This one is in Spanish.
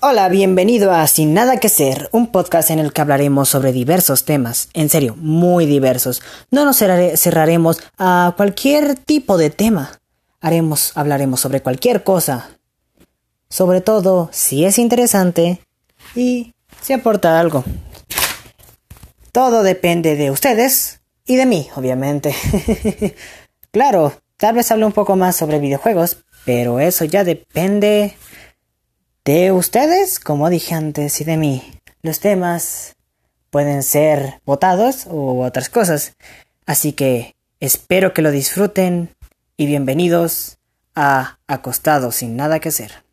Hola, bienvenido a Sin Nada que Ser, un podcast en el que hablaremos sobre diversos temas, en serio, muy diversos. No nos cerraremos a cualquier tipo de tema. Haremos, hablaremos sobre cualquier cosa. Sobre todo si es interesante y si aporta algo. Todo depende de ustedes y de mí, obviamente. claro, tal vez hable un poco más sobre videojuegos, pero eso ya depende de ustedes, como dije antes, y de mí. Los temas pueden ser votados u otras cosas. Así que espero que lo disfruten y bienvenidos a Acostados sin nada que hacer.